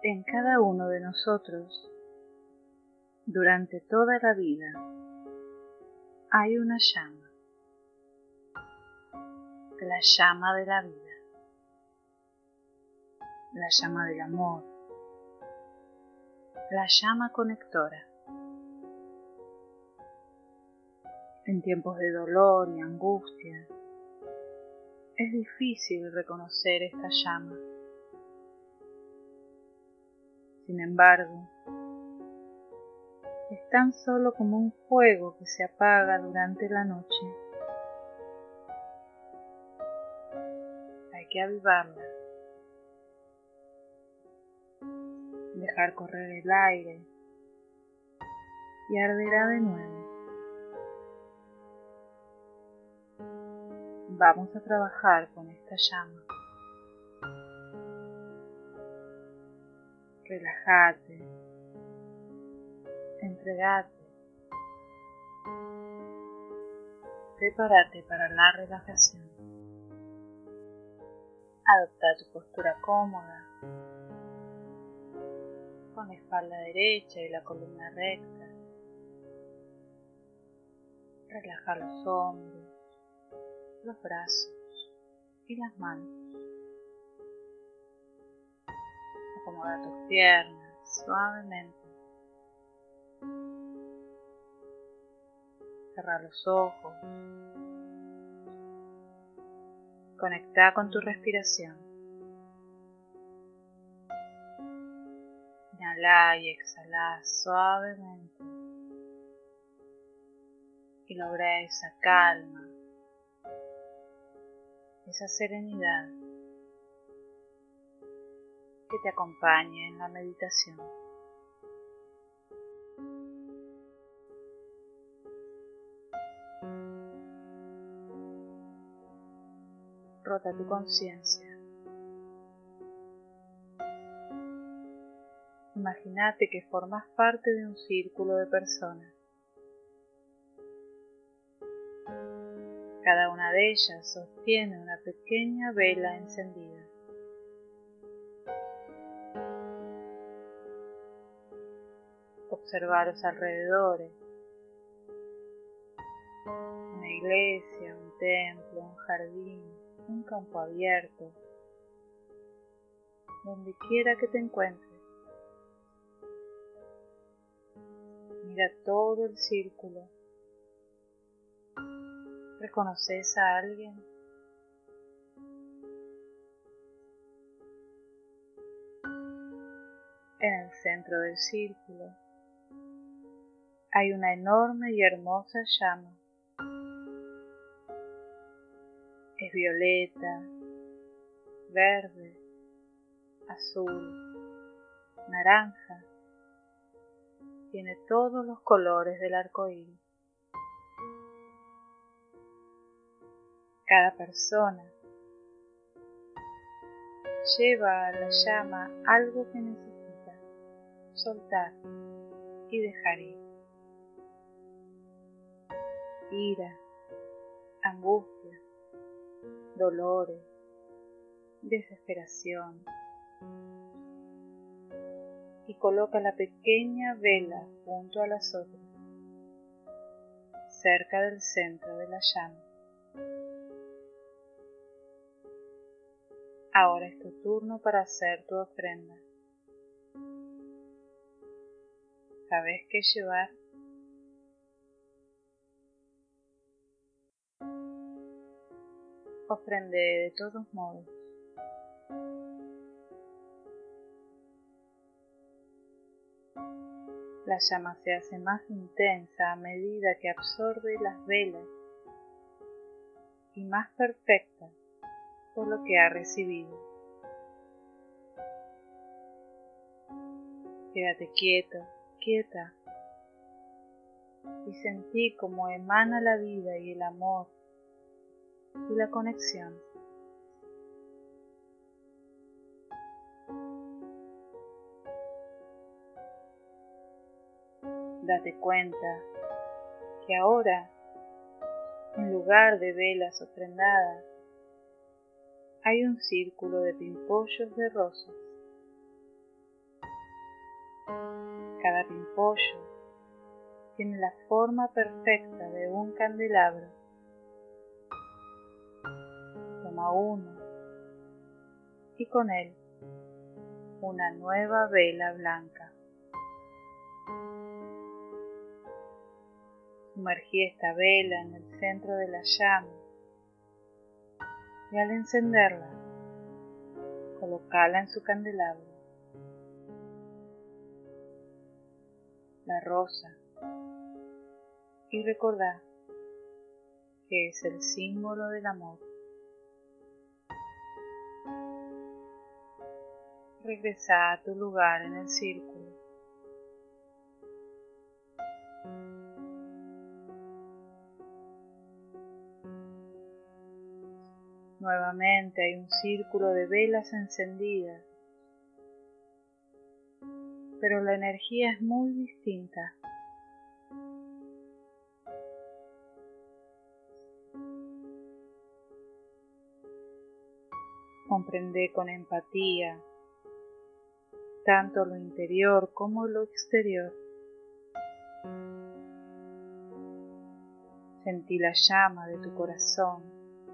En cada uno de nosotros, durante toda la vida, hay una llama, la llama de la vida, la llama del amor, la llama conectora. En tiempos de dolor y angustia, es difícil reconocer esta llama. Sin embargo, es tan solo como un fuego que se apaga durante la noche. Hay que avivarla, dejar correr el aire y arderá de nuevo. Vamos a trabajar con esta llama. Relájate, entregate, prepárate para la relajación. Adopta tu postura cómoda, con la espalda derecha y la columna recta. Relaja los hombros los brazos y las manos. Acomoda tus piernas suavemente. Cerra los ojos. Conecta con tu respiración. Inhala y exhala suavemente. Y logra esa calma esa serenidad que te acompañe en la meditación. Rota tu conciencia. Imagínate que formas parte de un círculo de personas Cada una de ellas sostiene una pequeña vela encendida. Observa los alrededores, una iglesia, un templo, un jardín, un campo abierto, donde quiera que te encuentres. Mira todo el círculo ¿Reconoces a alguien? En el centro del círculo hay una enorme y hermosa llama. Es violeta, verde, azul, naranja. Tiene todos los colores del arco iris. Cada persona lleva a la llama algo que necesita soltar y dejar ir. Ira, angustia, dolores, desesperación. Y coloca la pequeña vela junto a las otras, cerca del centro de la llama. Ahora es tu turno para hacer tu ofrenda. ¿Sabes qué llevar? Ofrende de todos modos. La llama se hace más intensa a medida que absorbe las velas y más perfecta lo que ha recibido. Quédate quieto, quieta, y sentí como emana la vida y el amor y la conexión. Date cuenta que ahora, en lugar de velas ofrendadas, hay un círculo de pimpollos de rosas. Cada pimpollo tiene la forma perfecta de un candelabro. Uno y con él una nueva vela blanca. Sumergí esta vela en el centro de la llama y al encenderla, colocala en su candelabro. La rosa y recordá que es el símbolo del amor. Regresa a tu lugar en el círculo. Nuevamente hay un círculo de velas encendidas, pero la energía es muy distinta. Comprende con empatía tanto lo interior como lo exterior. Sentí la llama de tu corazón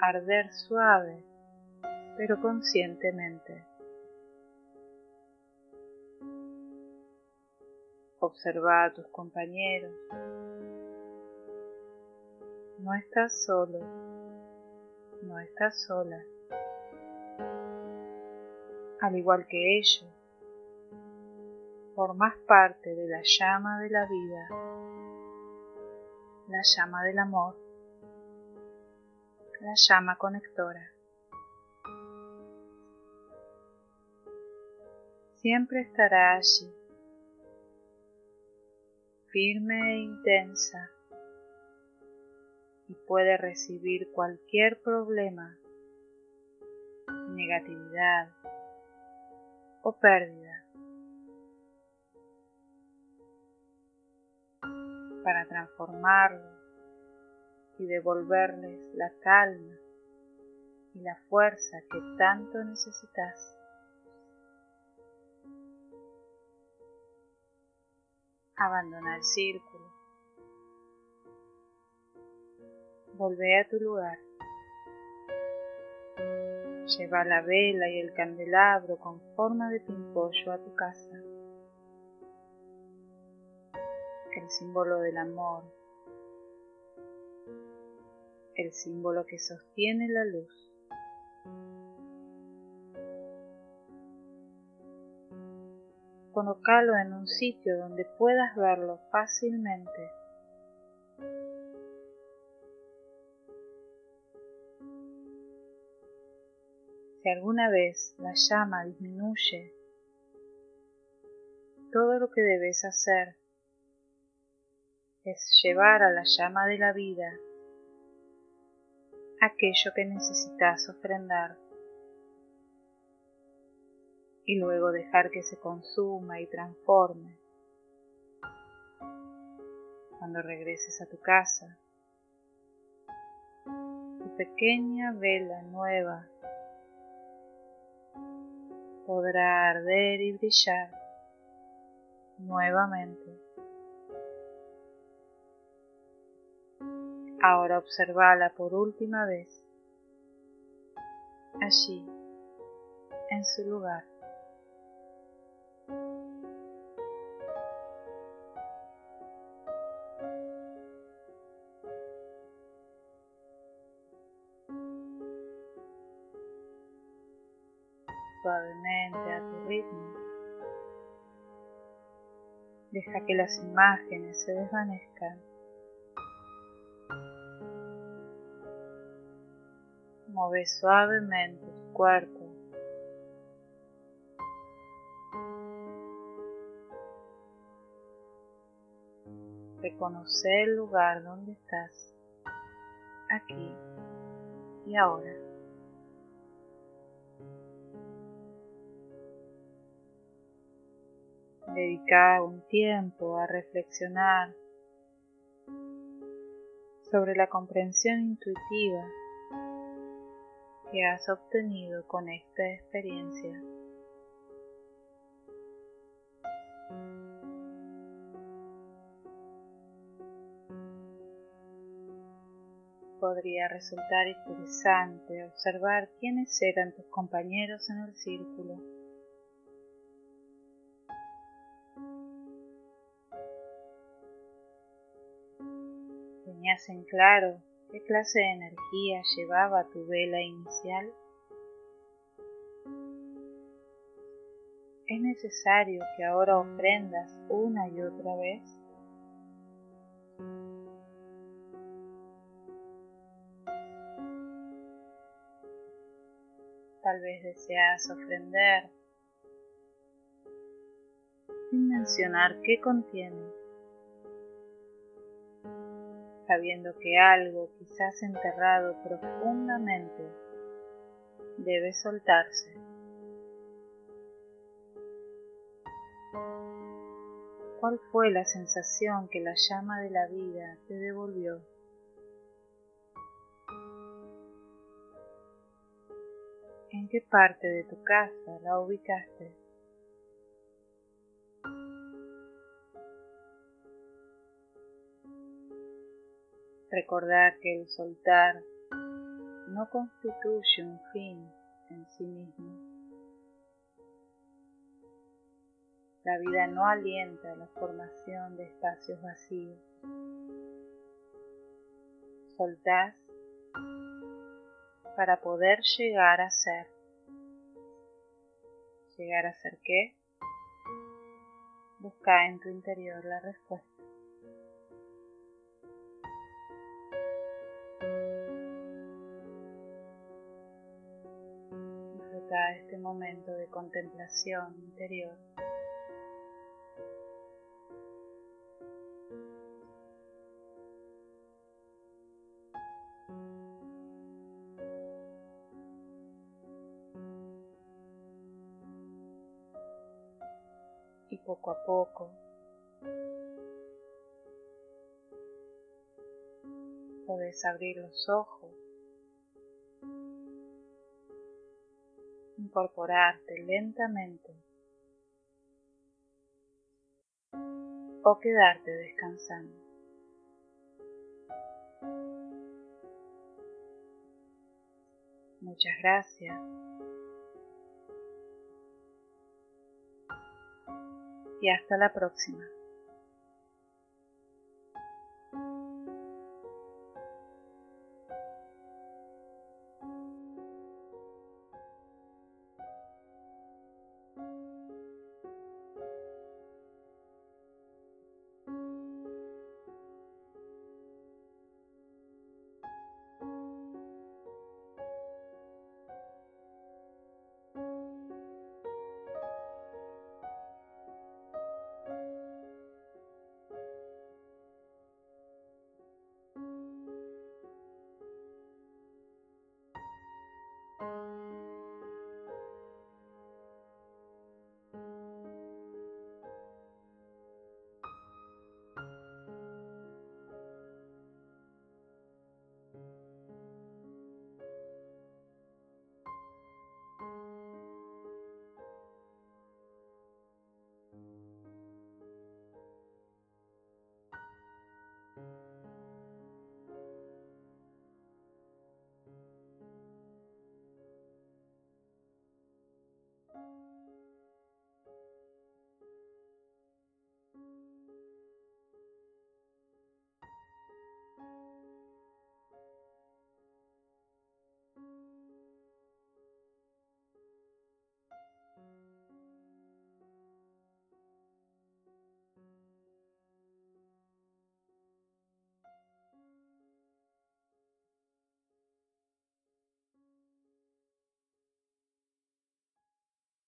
arder suave pero conscientemente. Observa a tus compañeros. No estás solo, no estás sola. Al igual que ellos, formas parte de la llama de la vida, la llama del amor, la llama conectora. Siempre estará allí, firme e intensa, y puede recibir cualquier problema, negatividad o pérdida para transformarlos y devolverles la calma y la fuerza que tanto necesitas. Abandona el círculo. Volvé a tu lugar. Lleva la vela y el candelabro con forma de pimpollo a tu casa el símbolo del amor, el símbolo que sostiene la luz. Colócalo en un sitio donde puedas verlo fácilmente. Si alguna vez la llama disminuye, todo lo que debes hacer es llevar a la llama de la vida aquello que necesitas ofrendar y luego dejar que se consuma y transforme. Cuando regreses a tu casa, tu pequeña vela nueva podrá arder y brillar nuevamente. Ahora observala por última vez, allí, en su lugar. Suavemente a tu ritmo. Deja que las imágenes se desvanezcan. Mueve suavemente tu cuerpo. Reconoce el lugar donde estás, aquí y ahora. Dedica un tiempo a reflexionar sobre la comprensión intuitiva que has obtenido con esta experiencia. Podría resultar interesante observar quiénes eran tus compañeros en el círculo. Tenías en claro qué clase de energía llevaba tu vela inicial? ¿Es necesario que ahora ofrendas una y otra vez? Tal vez deseas ofrender sin mencionar qué contiene, sabiendo que algo quizás enterrado profundamente debe soltarse. ¿Cuál fue la sensación que la llama de la vida te devolvió? ¿En qué parte de tu casa la ubicaste? Recordar que el soltar no constituye un fin en sí mismo. La vida no alienta la formación de espacios vacíos. Soltás para poder llegar a ser. ¿Llegar a ser qué? Busca en tu interior la respuesta. Este momento de contemplación interior. y poco a poco puedes abrir los ojos, incorporarte lentamente o quedarte descansando. Muchas gracias. y hasta la próxima.